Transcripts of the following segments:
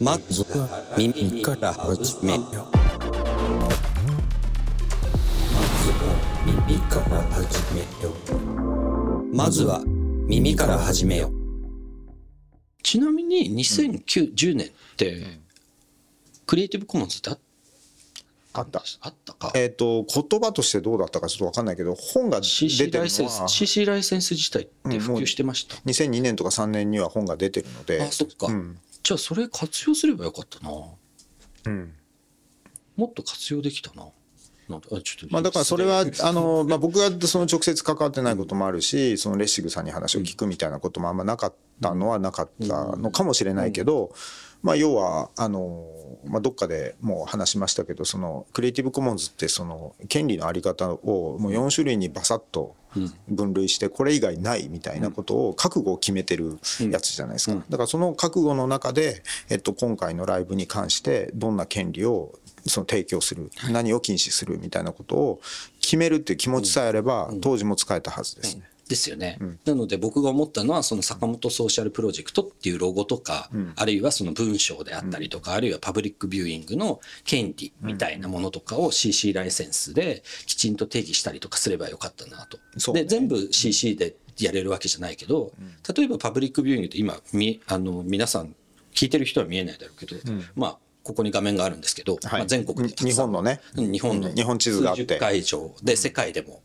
まずは耳から始めよう。まずは耳から始めよう。まずは耳から始めよう。ちなみに2010年って、クリエイティブコモンズってあっあった。あったかえっ、と、言葉としてどうだったかちょっとわかんないけど、本が出てるのは、CC ライセンス自体って普及してました？2002年とか3年には本が出てるので、あ、そっか、うん。じゃあそれ活用すればよかったな。うん。もっと活用できたな。まあだからそれは、あの、まあ僕がその直接関わってないこともあるし、そのレッシグさんに話を聞くみたいなこともあんまなかったのはなかったのかもしれないけど、まあ要は、あの、まあどっかでもう話しましたけど、そのクリエイティブコモンズってその権利のあり方をもう4種類にバサッと分類して、これ以外ないみたいなことを覚悟を決めてるやつじゃないですか。だからその覚悟の中で、えっと今回のライブに関してどんな権利をその提供する、何を禁止するみたいなことを決めるっていう気持ちさえあれば、当時も使えたはずですね。ですよね、なので僕が思ったのはその坂本ソーシャルプロジェクトっていうロゴとか、あるいはその文章であったりとか、あるいはパブリックビューイングの権利みたいなものとかを CC ライセンスできちんと定義したりとかすればよかったなと。ね。で全部 CC でやれるわけじゃないけど、例えばパブリックビューイングって今みあの皆さん聞いてる人は見えないだろうけど、まあここに画面があるんですけど、はい。まあ、全国で日本のね。うん日本の日本地図があって。会場で世界でも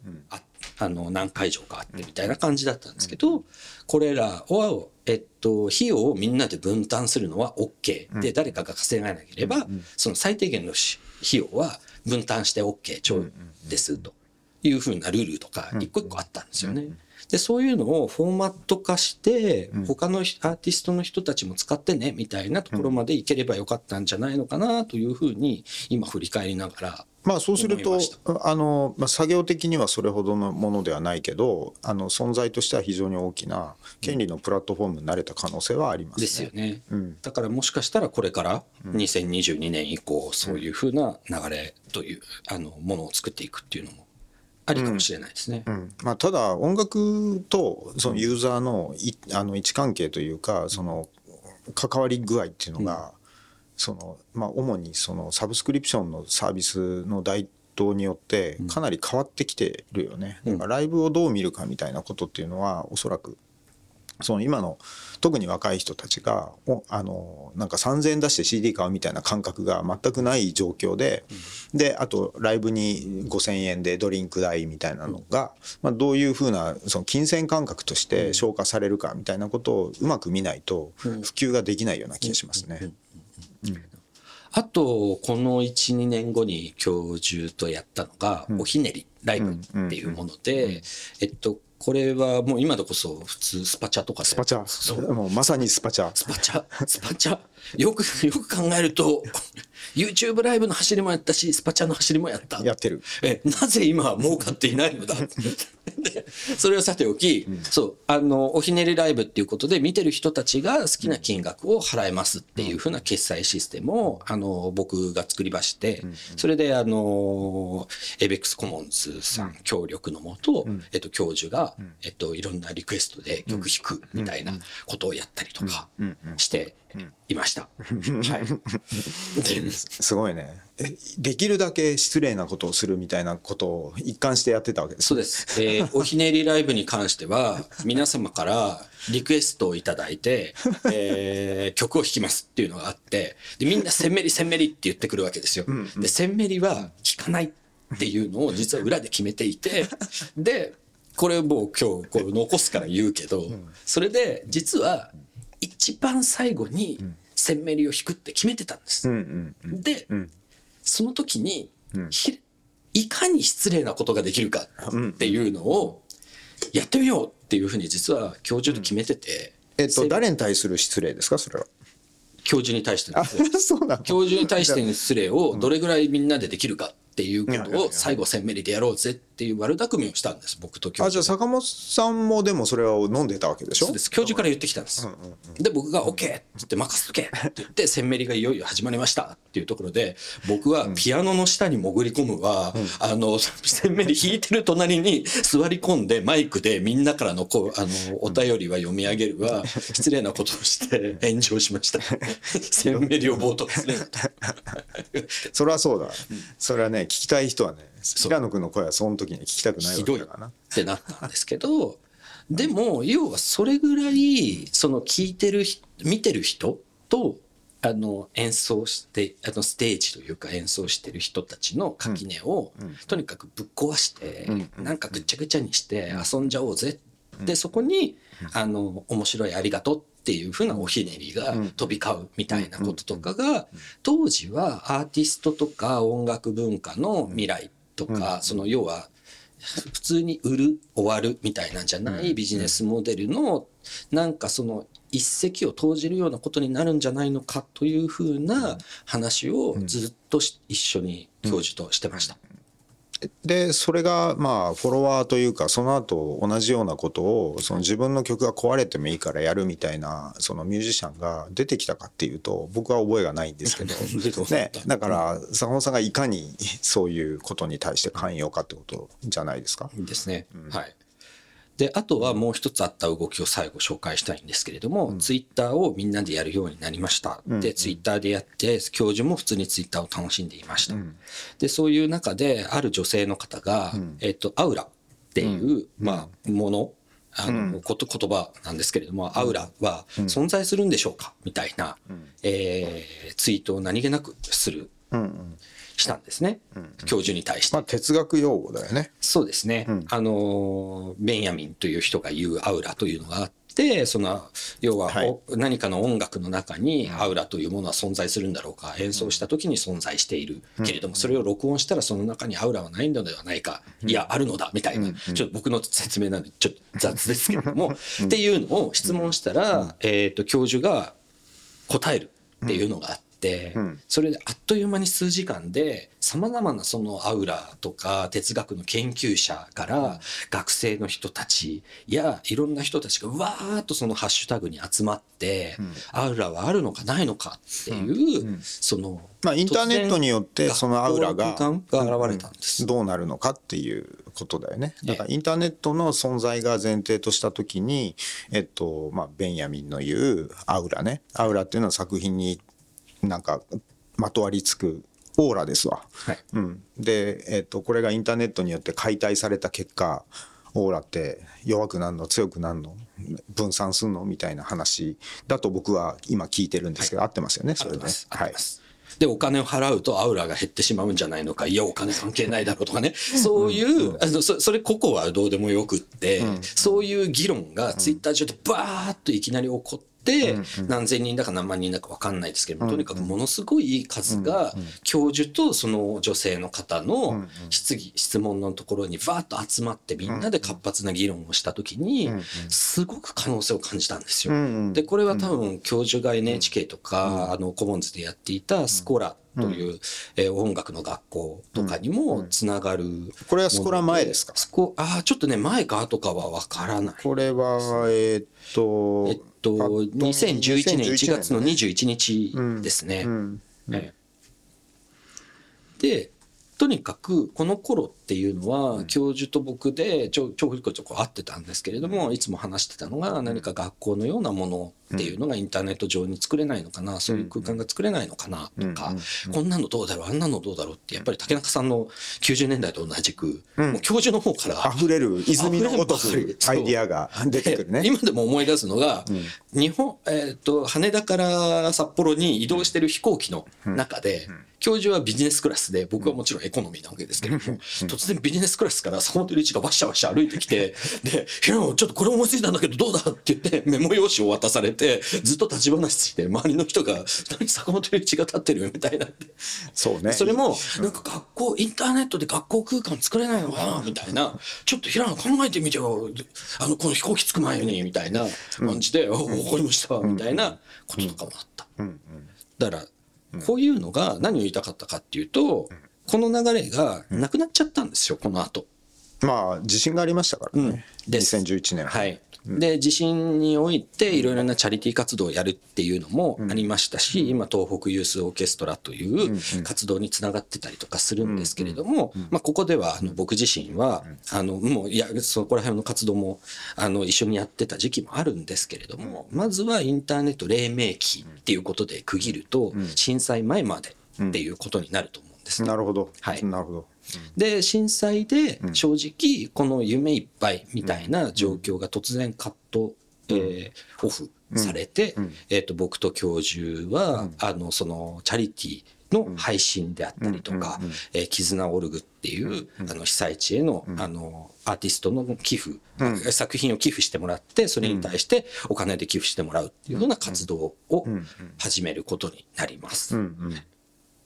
ああの何会場かあってみたいな感じだったんですけど、これらを、えっと、費用をみんなで分担するのは OK で誰かが稼がなければ、その最低限のし費用は分担して OK ちょうですというふうなルールとか一個一個あったんですよね。でそういうのをフォーマット化して他のひアーティストの人たちも使ってねみたいなところまでいければよかったんじゃないのかなというふうに今振り返りながらまあそうするとあの、まあ、作業的にはそれほどのものではないけどあの存在としては非常に大きな権利のプラットフォームになれた可能性はありますね。ですよね、ん。だからもしかしたらこれから2022年以降そういうふうな流れというあのものを作っていくっていうのもありかもしれないですね。うん。まあ、ただ音楽とそのユーザーのいあの位置関係というかその関わり具合っていうのが、そのまあ、主にそのサブスクリプションのサービスの台頭によってかなり変わってきてるよね。だからライブをどう見るかみたいなことっていうのはおそらくその今の特に若い人たちがおあのなんか3,000円出して CD 買うみたいな感覚が全くない状況で、であとライブに5,000円でドリンク代みたいなのが、まあ、どういうふうなその金銭感覚として消化されるかみたいなことをうまく見ないと普及ができないような気がしますね。あとこの12年後に教授とやったのが、おひねりライブっていうもので、えっとこれはもう今でこそ普通スパチャとかでスパチャもうまさにスパチャスパチャ、スパチャ。よく、よく考えると、YouTube ライブの走りもやったし、スパチャの走りもやった。やってる。え、なぜ今は儲かっていないのだでそれをさておき、そう、あの、おひねりライブっていうことで見てる人たちが好きな金額を払えますっていうふうな決済システムを、あの、僕が作りまして、それで、あの、エベックスコモンズさん協力のもと、えっと、教授が、えっと、いろんなリクエストで曲弾くみたいなことをやったりとかしていました。はい。で すごいね。えできるだけ失礼なことをするみたいなことを一貫してやってたわけです。そうです。えーおひねりライブに関しては、皆様からリクエストをいただいて、えー曲を弾きますっていうのがあって、で、みんなセンメリセンメリって言ってくるわけですよ。で、センメリは弾かないっていうのを実は裏で決めていて、で、これもう今日こう残すから言うけど、それで実は一番最後にセンメリを弾くって決めてたんです。うんうんで、その時に、ひいかに失礼なことができるかっていうのをやってみようっていうふうに実は教授と決めてて、えっとせ誰に対する失礼ですか？それは。教授に対してのあ失礼。教授に対しての失礼をどれぐらいみんなでできるかっていうことを最後センメリでやろうぜっていう悪巧みをしたんです僕と教あじゃあ授坂本さんもでもそれを飲んでたわけでしょ？そうです。教授から言ってきたんです、で僕が OK って言って任せとけって言ってセンメリがいよいよ始まりましたっていうところで僕はピアノの下に潜り込むは、あのセンメリ弾いてる隣に座り込んでマイクでみんなからのこうあのお便りは読み上げるは失礼なことをして炎上しました。センメリを冒頭する それはそうだ、それはね聞きたい人はね平野君の声はその時に聞きたくないわひどいけだから。なってなったんですけどでも要はそれぐらいその聞いてる人見てる人とあの演奏してあのステージというか演奏してる人たちの垣根をとにかくぶっ壊してなんかぐっちゃぐちゃにして遊んじゃおうぜ。でそこにあの面白いありがとうっていうふうなおひねりが飛び交うみたいなこととかが当時はアーティストとか音楽文化の未来とかその要は普通に売る終わるみたいなんじゃないビジネスモデルのなんかその一石を投じるようなことになるんじゃないのかというふうな話をずっとし一緒に教授としてました。でそれがまあフォロワーというかその後同じようなことをその自分の曲が壊れてもいいからやるみたいなそのミュージシャンが出てきたかっていうと僕は覚えがないんですけど ねだから坂本さんがいかにそういうことに対して寛容かってことじゃないですか？ですね。はい。で、あとはもう一つあった動きを最後紹介したいんですけれども、ツイッターをみんなでやるようになりました。で、ツイッターでやって、教授も普通にツイッターを楽しんでいました。で、そういう中で、ある女性の方が、えっと、アウラっていう、まあ、もの、あの、こと、言葉なんですけれども、アウラは存在するんでしょうか？みたいな、えーツイートを何気なくする、したんですね。教授に対して。まあ。哲学用語だよね。そうですね。あの、ベンヤミンという人が言うアウラというのがあって、その、要は、はい。お何かの音楽の中にアウラというものは存在するんだろうか、演奏した時に存在している。けれども、それを録音したらその中にアウラはないのではないか、いや、あるのだ、みたいな、ちょっと僕の説明なんで、ちょっと雑ですけれども、っていうのを質問したら、えっと、教授が答えるっていうのがあって、それであっという間に数時間でさまざまなそのアウラとか哲学の研究者から学生の人たちやいろんな人たちがわーっとそのハッシュタグに集まって、アウラはあるのかないのかっていう、その、まあインターネットによってそのアウラがが現れたんです。どうなるのかっていうことだよね。だからインターネットの存在が前提とした時に、えっと、まあ、ベンヤミンの言うアウラね。アウラっていうのは作品になんかまとわりつくオーラですわ。はい。うん、で、えっと、これがインターネットによって解体された結果、オーラって弱くなるの強くなるの分散するのみたいな話だと僕は今聞いてるんですけど、合ってますよねそれで、合ってます。合っはいてます。で、お金を払うとアウラが減ってしまうんじゃないのか、いや、お金関係ないだろうとかね、そういう、あのそそれ個々はどうでもよくって、そういう議論がツイッター上でバーッといきなり起こって、何千人だか何万人だか分かんないですけども、とにかくものすごい数が、教授とその女性の方の質疑、質問のところにバーッと集まって、みんなで活発な議論をしたときに、すごく可能性を感じたんですよ。で、これは多分教授が NHK とか、あの、コモンズでやっていたスコラという、えー音楽の学校とかにもつながる。これはスコラ前ですか？スコ、ああ、ちょっとね、前か後かはわからない。これはえーっとえっと、2011年1月のね21日ですね。で、とにかくこの頃っていうのは教授と僕でちょちょこちょこ会ってたんですけれどもいつも話してたのが何か学校のようなものっていうのがインターネット上に作れないのかなそういう空間が作れないのかなとかこんなのどうだろうあんなのどうだろうってやっぱり竹中さんの90年代と同じくもう教授の方から溢れる泉のごとくアイディアが出てくるね。今でも思い出すのが、日本、えっ、と、羽田から札幌に移動してる飛行機の中で、教授はビジネスクラスで、僕はもちろんエコノミーなわけですけれども、突然ビジネスクラスから坂本龍一がわしゃわしゃ歩いてきて、で、ヒロちょっとこれ思いついたんだけどどうだって言って、メモ用紙を渡されて、ずっと立ち話して、周りの人が、何坂本龍一が立ってるみたいな。そうね。それも、なんか学校、インターネットで学校空間作れないのかなみたいな、ちょっと平野考えてみてよ、あの、この飛行機着く前に、みたいな感じで、あわかりました、みたいなこととかもあった。だから、こういうのが何を言いたかったかっていうと、この流れがなくなっちゃったんですよ、この後。まあ地震がありましたからね、です。2011年。はい。で、地震においていろいろなチャリティー活動をやるっていうのもありましたし、今東北ユースオーケストラという活動につながってたりとかするんですけれども、まあここではあの僕自身は、あの、もういや、そこら辺の活動もあの一緒にやってた時期もあるんですけれども、まずはインターネット黎明期っていうことで区切ると、震災前までっていうことになると思うんですね。なるほど、はい。なるほど。で震災で正直この夢いっぱいみたいな状況が突然カット、えーオフされて、えー、と僕と教授は、あのそのチャリティーの配信であったりとか「えー絆オルグ」っていう、あの被災地への,、あのアーティストの寄付、作品を寄付してもらってそれに対してお金で寄付してもらうっていうような活動を始めることになります。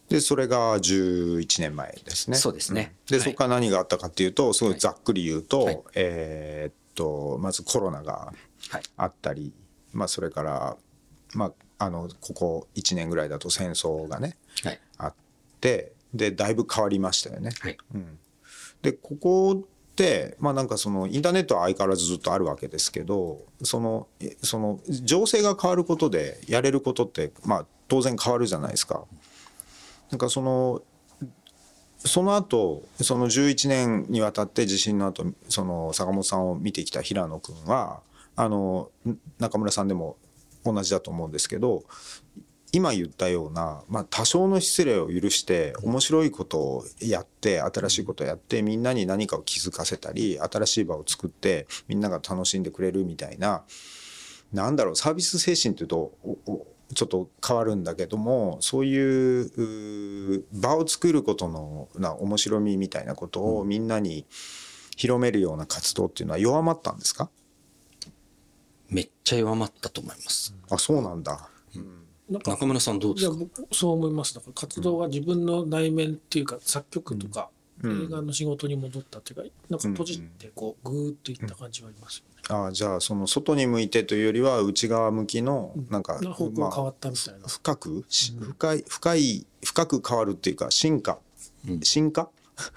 でそれが11年前ですね。そうですね。はい。でそこから何があったかっていうとすごいざっくり言うと、はい。えーっとまずコロナがはい。あったり、まあ、それから、まあ、あのここ1年ぐらいだと戦争がねはい。あってでだいぶ変わりましたよね。はい。でここってまあなんかそのインターネットは相変わらずずっとあるわけですけどそのえその情勢が変わることでやれることってまあ当然変わるじゃないですか。なんかそのその後その11年にわたって地震の後その坂本さんを見てきた平野君はあの中村さんでも同じだと思うんですけど今言ったような、まあ、多少の失礼を許して面白いことをやって新しいことをやってみんなに何かを気づかせたり新しい場を作ってみんなが楽しんでくれるみたいななんだろうサービス精神っていうとおおちょっと変わるんだけどもそういう場を作ることのな面白みみたいなことをみんなに広めるような活動っていうのは弱まったんですか？めっちゃ弱まったと思います。あそうなんだ。なんか中村さんどうですか？いや僕そう思いますだから活動は自分の内面っていうか作曲とか映画の仕事に戻ったっていうかなんか閉じてこうグーッといった感じはありますよね。あじゃあその外に向いてというよりは内側向きのなんか、な方向が変わったみたいな。深く、し深い深い深く変わるっていうか進化、進化、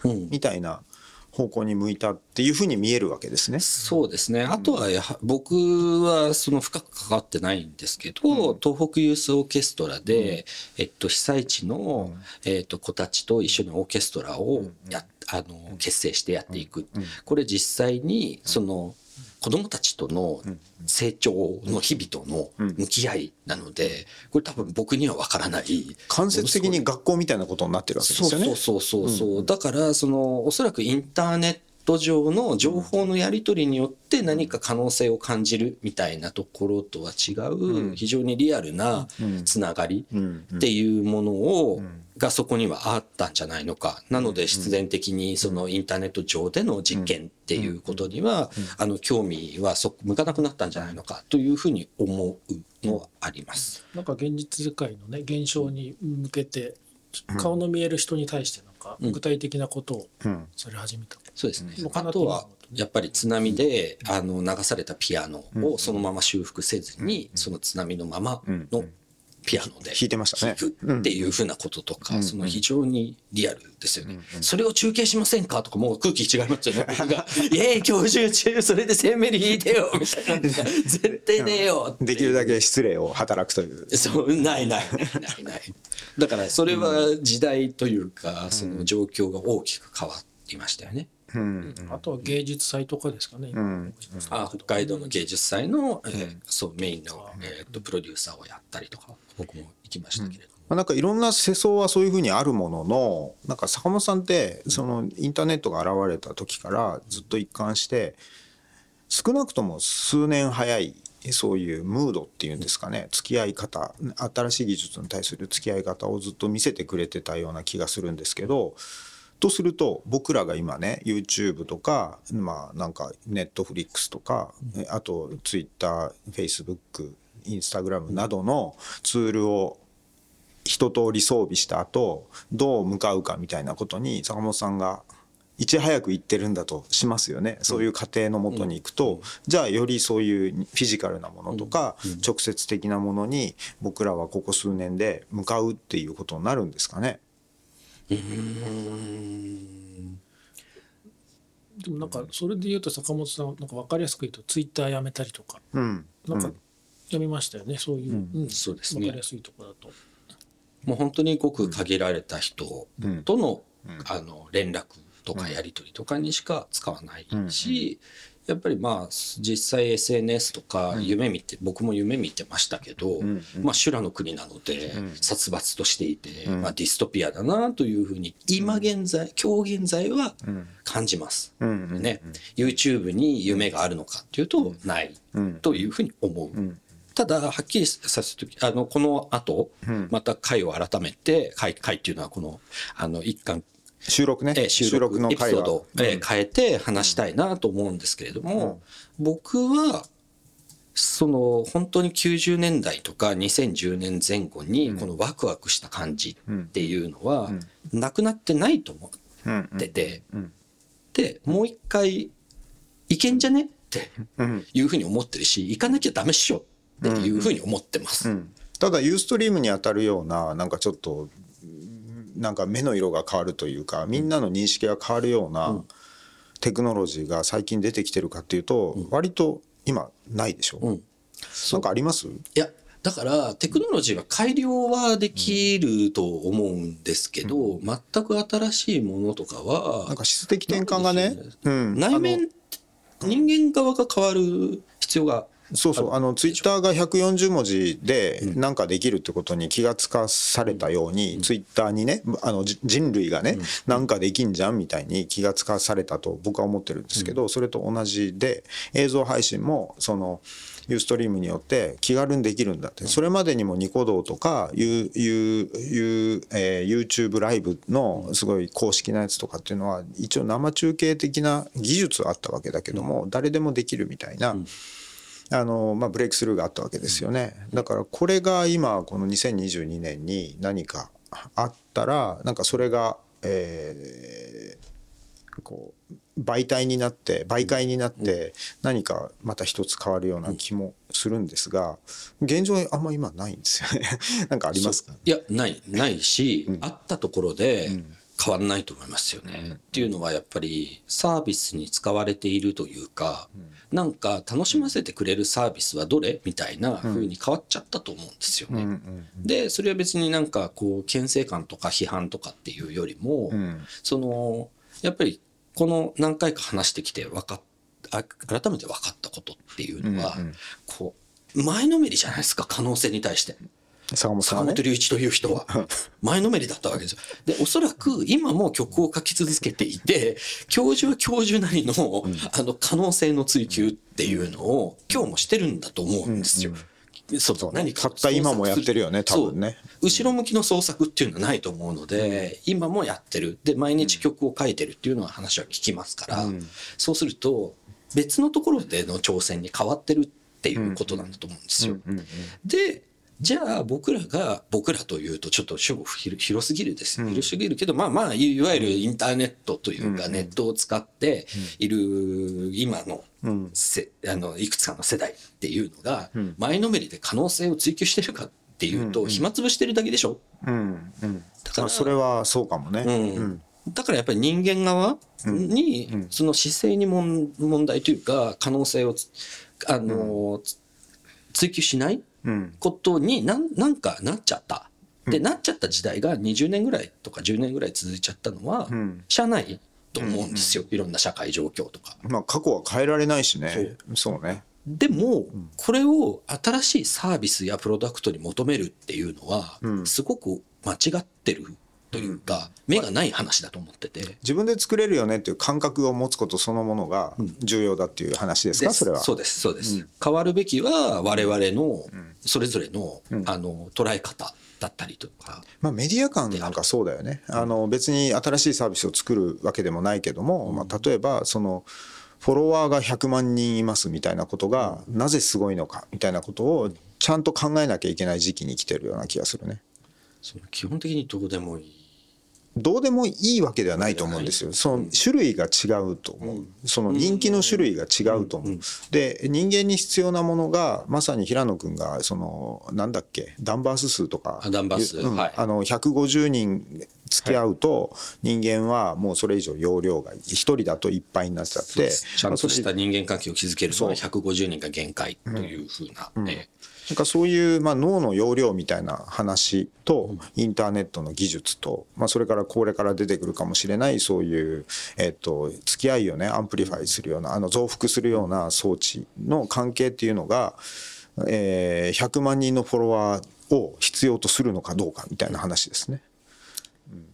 うん。みたいな方向に向いたっていうふうに見えるわけですね。そうですね。あとはやは、僕はその深く関わってないんですけど、東北ユースオーケストラで、えっと、被災地の、えっと、子たちと一緒にオーケストラをや、あの、結成してやっていく。これ実際に、その、子供たちとの成長の日々との向き合いなので、これ多分僕には分からない。間接的に学校みたいなことになってるわけですよね。そうそうそうそうそう、だからそのおそらくインターネット上の情報のやり取りによって何か可能性を感じるみたいなところとは違う非常にリアルなつながりっていうものをがそこにはあったんじゃないのか。なので必然的にそのインターネット上での実験っていうことにはあの興味はそ向かなくなったんじゃないのかというふうに思うのはあります。なんか現実世界のね現象に向けて顔の見える人に対してなんか具体的なことをうん。され始めた。そうですね。うん。あとは、やっぱり津波で、あの、流されたピアノをそのまま修復せずに、その津波のままのピアノで弾いてましたね。っていうふうなこととか、その非常にリアルですよね。それを中継しませんかとか、もう空気違いますよね。僕が、イエーイ、教授中、それで1000ミリ弾いてよみたいな。絶対ねえよできるだけ失礼を働くという。そうないない。ないない。ないだからそれは時代というか、その状況が大きく変わりましたよね。うんあとは芸術祭とかですかね。ん。あ北海道の芸術祭の、えーそうメインの、えー、とプロデューサーをやったりとか僕も行きましたけれども、まあ、なんかいろんな世相はそういうふうにあるもののなんか坂本さんってそのインターネットが現れた時からずっと一貫して少なくとも数年早いそういうムードっていうんですかね。付き合い方新しい技術に対する付き合い方をずっと見せてくれてたような気がするんですけどとすると僕らが今ね YouTube とかまあなんか Netflix とかえあと TwitterFacebook インスタグラムなどのツールを一通り装備した後どう向かうかみたいなことに坂本さんがいち早く言ってるんだとしますよね。そういう過程のもとに行くと、じゃあよりそういうフィジカルなものとか、直接的なものに僕らはここ数年で向かうっていうことになるんですかね。でもなんかそれで言うと坂本さんなんか分かりやすく言うとツイッターやめたりとか。うん。なんかやめましたよね、そういう、うん。そうですね。分かりやすいところだと。もう本当にごく限られた人との,、あの連絡とかやり取りとかにしか使わないし、やっぱりまあ実際 SNS とか夢見て、僕も夢見てましたけど、まあ修羅の国なので殺伐としていて、まあ、ディストピアだなというふうに今現在今日現在は感じます。ね、YouTube に夢があるのかっていうとないというふうに思う。ただ、はっきりさせてあの、この後、また回を改めて、回、回っていうのはこの、あの、一貫、収録ね。えー収録。のエピソードを、えー変えて話したいなと思うんですけれども、僕は、その、本当に90年代とか2010年前後に、このワクワクした感じっていうのは、なくなってないと思ってて、で、もう一回、いけんじゃね？っていうふうに思ってるし、行かなきゃダメっしょっていうふうに思ってます。ただユーストリームに当たるようななんかちょっとなんか目の色が変わるというかみんなの認識が変わるようなテクノロジーが最近出てきてるかっていうと割と今ないでしょ、ん。なんかあります？いや、だからテクノロジーは改良はできると思うんですけど、全く新しいものとかは、なんか質的転換がねね。うん、内面、人間側が変わる必要が、そうそう。あのツイッターが140文字でなんかできるってことに気がつかされたように、ツイッターにねあのじ人類がね、なんかできんじゃんみたいに気がつかされたと僕は思ってるんですけど、それと同じで映像配信もそのユーストリームによって気軽にできるんだって、それまでにもニコ動とかユーユーユー、えー YouTube ライブのすごい公式なやつとかっていうのは一応生中継的な技術はあったわけだけども、誰でもできるみたいな。あのまあ、ブレイクスルーがあったわけですよね。だからこれが今この2022年に何かあったらなんかそれが、えーこう媒体になって媒介になって何かまた一つ変わるような気もするんですが現状あんま今ないんですよね。なんかありますか？いや、ない、ないし、あったところで変わらないと思いますよね。っていうのはやっぱりサービスに使われているというか、なんか楽しませてくれるサービスはどれみたいな風に変わっちゃったと思うんですよね。で、それは別になんかこう、牽制感とか批判とかっていうよりも、その、やっぱりこの何回か話してきて分かっあ改めて分かったことっていうのは、こう、前のめりじゃないですか、可能性に対して。坂本坂本。龍一という人は。前のめりだったわけですよ。で、おそらく今も曲を書き続けていて、教授は教授なりの、あの、可能性の追求っていうのを今日もしてるんだと思うんですよ。そうそう。ね何かたった今もやってるよね多分ね。後ろ向きの創作っていうのはないと思うので、今もやってる。で、毎日曲を書いてるっていうのは話は聞きますから、そうすると、別のところでの挑戦に変わってるっていうことなんだと思うんですよ。で、じゃあ僕らが、僕らというとちょっと主語広広すぎるです。広すぎるけど、まあまあ、いいわゆるインターネットというか、ネットを使っている今の、せあの、いくつかの世代っていうのが、前のめりで可能性を追求してるかっていうと、暇つぶしてるだけでしょ？うん。うん。だからまあそれはそうかもね。うん。だからやっぱり人間側に、その姿勢に問題というか、可能性をつ、あの、つ追求しないうんことになんなんかなっちゃった。で、なっちゃった時代が20年ぐらいとか10年ぐらい続いちゃったのは、んしゃあないと思うんですよ。いろんな社会状況とか。まあ過去は変えられないしね。そうね。でも、これを新しいサービスやプロダクトに求めるっていうのは、すごく間違ってるというか、目がない話だと思ってて。自分で作れるよねっていう感覚を持つことそのものが重要だっていう話ですか、それは。そうです、そうです。変わるべきは我々のそれぞれの、あの捉え方だったりとか。まあ、メディア間なんかそうだよね。あの別に新しいサービスを作るわけでもないけども、まあ、例えばそのフォロワーが100万人いますみたいなことがなぜすごいのかみたいなことをちゃんと考えなきゃいけない時期に来てるような気がするね。その基本的にどうでもいい。どうでもいいわけではないと思うんですよ。その種類が違うと思う。その人気の種類が違うと思う。で、人間に必要なものが、まさに平野くんが、その、なんだっけ、ダンバース数とか。あダンバー数うん。はい。あの、150人付き合うと人間はもうそれ以上容量が一人だといっぱいになっちゃって。ちゃんとした人間関係を築けるのは150人が限界というふうな、えなんかそういう、まあ、脳の容量みたいな話とインターネットの技術と、まあ、それからこれから出てくるかもしれないそういう、えっと、付き合いをね amplify するようなあの増幅するような装置の関係っていうのが、えー、100万人のフォロワーを必要とするのかどうかみたいな話ですね。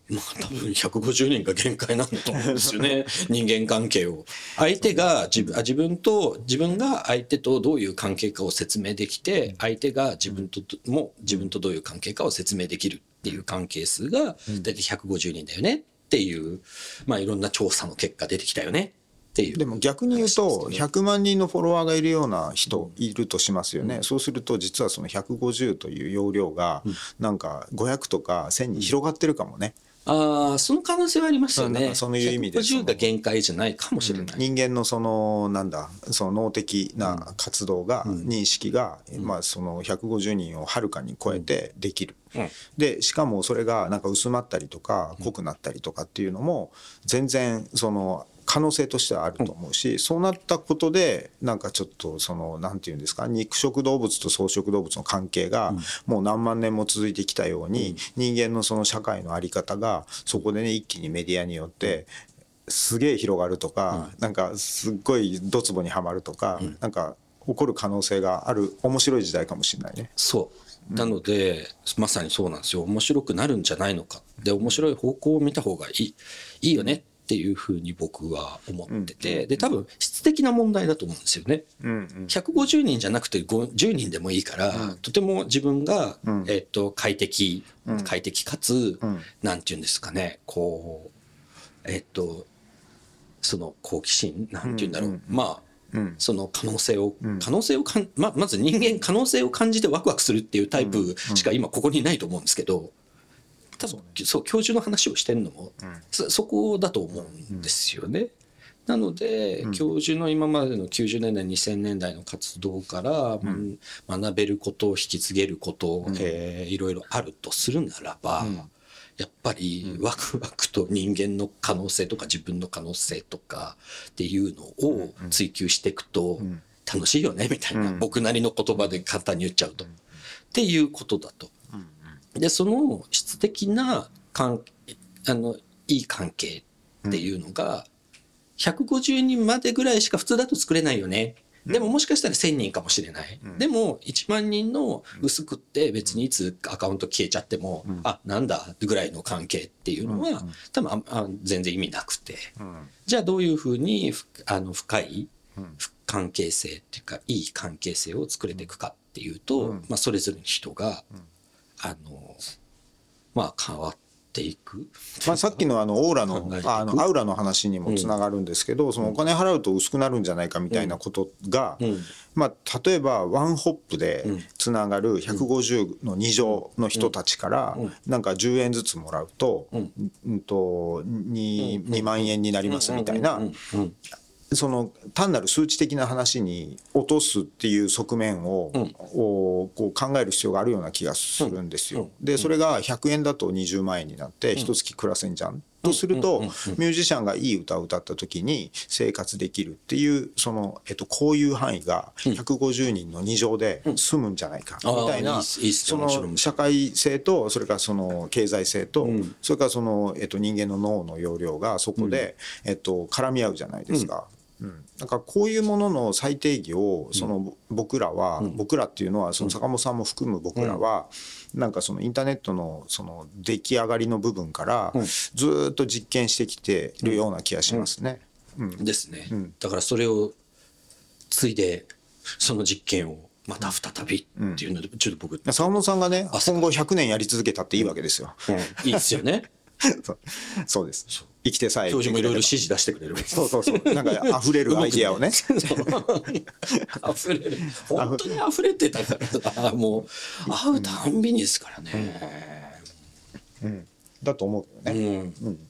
まあ多分150人が限界なんだと思うんですよね。人間関係を。相手が自分あ自分と自分が相手とどういう関係かを説明できて相手が自分とも自分とどういう関係かを説明できるっていう関係数が大体150人だよね。っていうまあいろんな調査の結果出てきたよね。っていう。でも逆に言うと100万人のフォロワーがいるような人いるとしますよね、そうすると実はその150という容量がなんか500とか1000に広がってるかもね。ああその可能性はありますよね。そういう意味で150が限界じゃないかもしれない。人間のそのなんだその脳的な活動が、認識が、まあその150人をはるかに超えてできる。でしかもそれがなんか薄まったりとか濃くなったりとかっていうのも全然その可能性としてはあると思うし、そうなったことでなんかちょっとそのなんていうんですか肉食動物と草食動物の関係がもう何万年も続いてきたように、人間のその社会の在り方がそこでね一気にメディアによってすげえ広がるとか、なんかすっごいドツボにはまるとか、なんか起こる可能性がある面白い時代かもしれないね。そう。なので、まさにそうなんですよ。面白くなるんじゃないのか。で面白い方向を見た方がいい。いいよねっていうふうに僕は思ってて、で多分質的な問題だと思うんですよね。150人じゃなくて10人でもいいから、とても自分が、えっと快適快適かつ、なんていうんですかね。こうえっとその好奇心なんていうんだろう、まあその可能性を、可能性をかんままず人間可能性を感じてワクワクするっていうタイプしか今ここにないと思うんですけど、多分そう教授の話をしてるのも、そそこだと思うんですよね。なので、教授の今までの90年代2000年代の活動から、学べることを引き継げること、えーいろいろあるとするならば、やっぱりワクワクと人間の可能性とか自分の可能性とかっていうのを追求していくと楽しいよねみたいな、僕なりの言葉で簡単に言っちゃうと。っていうことだと。でその質的な関あのいい関係っていうのが150人までぐらいしか普通だと作れないよね。でももしかしたら1000人かもしれない。でも1万人の薄くって別にいつアカウント消えちゃっても、あ、なんだぐらいの関係っていうのは多分ああ全然意味なくて。じゃあどういうふうにふあの深い関係性っていうかいい関係性を作れていくかっていうと、まあそれぞれの人が、あの、まあ変わっていく。まあ、さっきのあのオーラのあのアウラの話にもつながるんですけど、そのお金払うと薄くなるんじゃないかみたいなことが、まあ、例えばワンホップでつながる150の2乗の人たちからなんか10円ずつもらうと,、うん。と 2, 2万円になりますみたいな。その単なる数値的な話に落とすっていう側面を,、をこう考える必要があるような気がするんですよ。でそれが100円だと20万円になって一月暮らせんじゃん。とするとミュージシャンがいい歌を歌った時に生活できるっていうその、えっと、こういう範囲が150人の2乗で済むんじゃないかみたいなその社会性とそれからその経済性とそれからその、えっと、人間の脳の容量がそこで、えっと、絡み合うじゃないですか。うん、なんかこういうものの最定義をその僕らは、僕らっていうのはその坂本さんも含む僕らは、なんかそのインターネットのその出来上がりの部分からずーっと実験してきてるような気がしますね。ですね、だからそれをついでその実験をまた再びっていうので、ちょっと僕、坂本さんがね汗今後100年やり続けたっていいわけですよ。いいですよね そう。そうです。生きてさえ教授もいろいろ指し示出してくれる。そうそうそう。なんか 溢れるアイディアをね。溢れる。本当に溢れてたからもう。会うたんびにですからね、だと思うけどね。うん。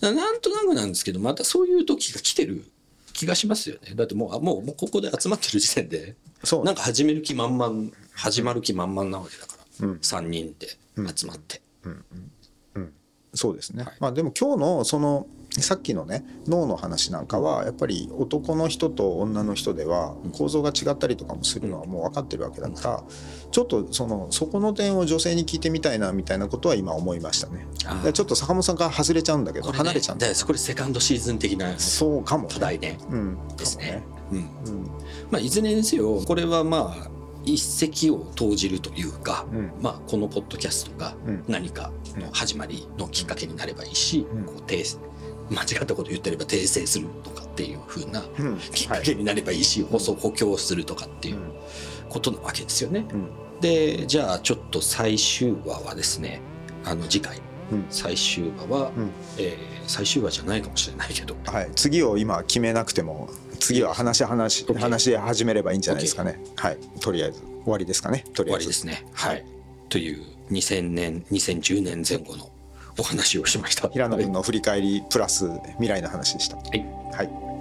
だなんとなくなんですけどまたそういう時が来てる気がしますよね。だってもうあもうもうここで集まってる時点でそうなんか始める気満々始まる気満々なわけだから、3人で集まって、そうですね、はい。まあでも今日のそのさっきのね脳の話なんかはやっぱり男の人と女の人では構造が違ったりとかもするのはもう分かってるわけだからちょっとそのそこの点を女性に聞いてみたいなみたいなことは今思いましたね。ちょっと坂本さんから外れちゃうんだけどね離れちゃうんだこれセカンドシーズン的なそうかも課題ね。うん。ですね。うん。うん。まあ、いずれにせよこれはまあ一石を投じるというか、うん。まあ、このポッドキャストがうん。何かの始まりのきっかけになればいいし、うん。こう訂正間違ったこと言ってれば訂正するとかっていう風なうん。きっかけになればいいし、放送補強するとかっていうことなわけですよね。うん。でじゃあちょっと最終話はですねあの次回。うん。最終話は、うん。えー最終話じゃないかもしれないけど。はい、次を今決めなくても次は話話話し始めればいいんじゃないですかね。はい、とりあえず終わりですかね。とり終あえずわりですね。はい、という2000年2010年前後のお話をしました。平野君の振り返りプラス未来の話でした。はいはい